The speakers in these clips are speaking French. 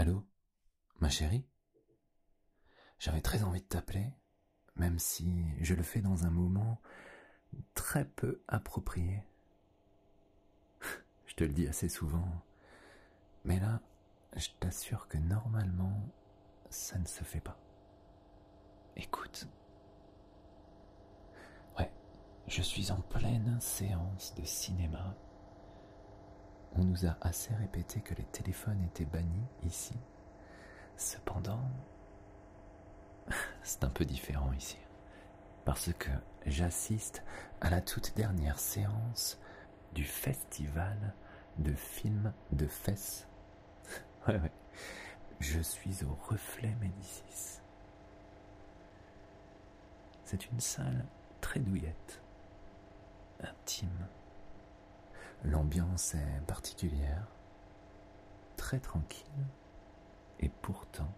Allô Ma chérie? J'avais très envie de t'appeler, même si je le fais dans un moment très peu approprié. Je te le dis assez souvent, mais là, je t'assure que normalement, ça ne se fait pas. Écoute. Ouais, je suis en pleine séance de cinéma. On nous a assez répété que les téléphones étaient bannis ici. Cependant, c'est un peu différent ici. Parce que j'assiste à la toute dernière séance du festival de films de fesses. Ouais, ouais. Je suis au reflet Médicis. C'est une salle très douillette, intime. L'ambiance est particulière, très tranquille, et pourtant,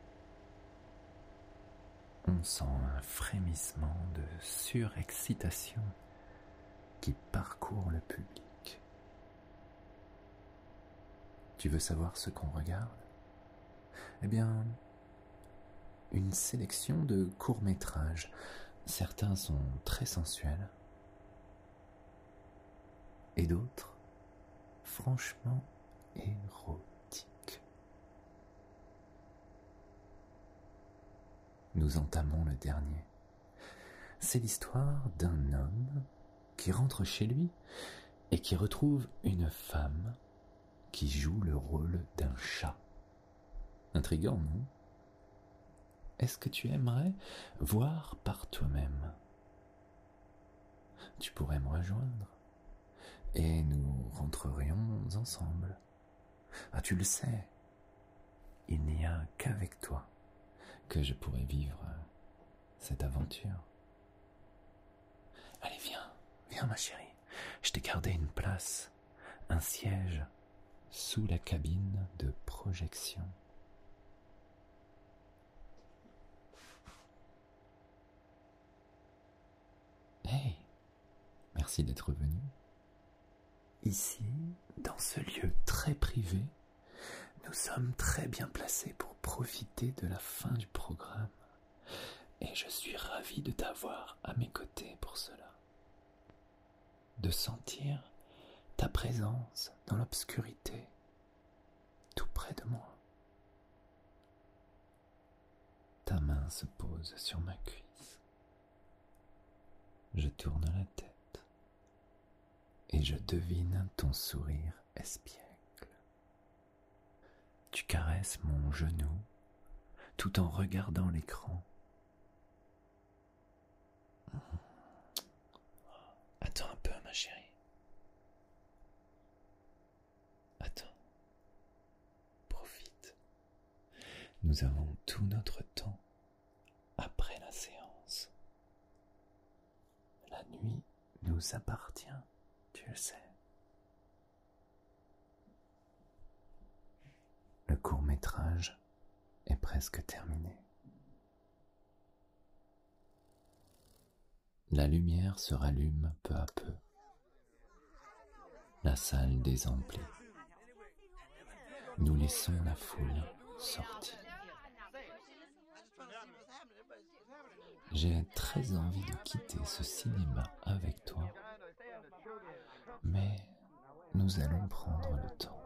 on sent un frémissement de surexcitation qui parcourt le public. Tu veux savoir ce qu'on regarde? Eh bien, une sélection de courts-métrages. Certains sont très sensuels et d'autres franchement érotiques. Nous entamons le dernier. C'est l'histoire d'un homme qui rentre chez lui et qui retrouve une femme qui joue le rôle d'un chat. Intrigant, non? Est-ce que tu aimerais voir par toi-même? Tu pourrais me rejoindre et nous rentrerions ensemble. Ah, tu le sais, il n'y a qu'avec toi que je pourrais vivre cette aventure. Allez, viens, viens ma chérie, je t'ai gardé une place, un siège sous la cabine de projection. Hey, merci d'être venu. Ici, dans ce lieu très privé, nous sommes très bien placés pour profiter de la fin du programme. Et je suis ravi de t'avoir à mes côtés pour cela. De sentir ta présence dans l'obscurité, tout près de moi. Ta main se pose sur ma cuisse. Je tourne la tête je devine ton sourire espiègle. Tu caresses mon genou tout en regardant l'écran. Attends un peu, ma chérie. Attends. Profite. Nous avons tout notre temps après la séance. La nuit nous appartient, le sais. Le court métrage est presque terminé. La lumière se rallume peu à peu. La salle désemplit. Nous laissons la foule sortir. J'ai très envie de quitter ce cinéma avec toi, mais nous allons prendre le temps.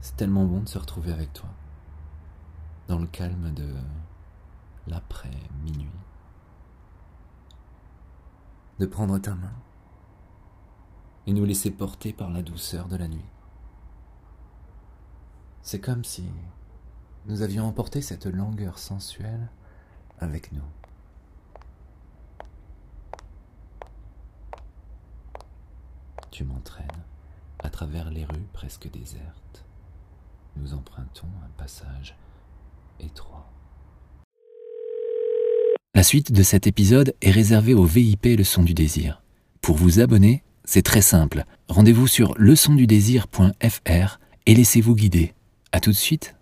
C'est tellement bon de se retrouver avec toi, dans le calme de l'après-minuit, de prendre ta main et nous laisser porter par la douceur de la nuit. C'est comme si nous avions emporté cette langueur sensuelle avec nous. Tu m'entraînes à travers les rues presque désertes. Nous empruntons un passage étroit. La suite de cet épisode est réservée au VIP Leçon du désir. Pour vous abonner, c'est très simple. Rendez-vous sur leçondudésir.fr et laissez-vous guider. À tout de suite.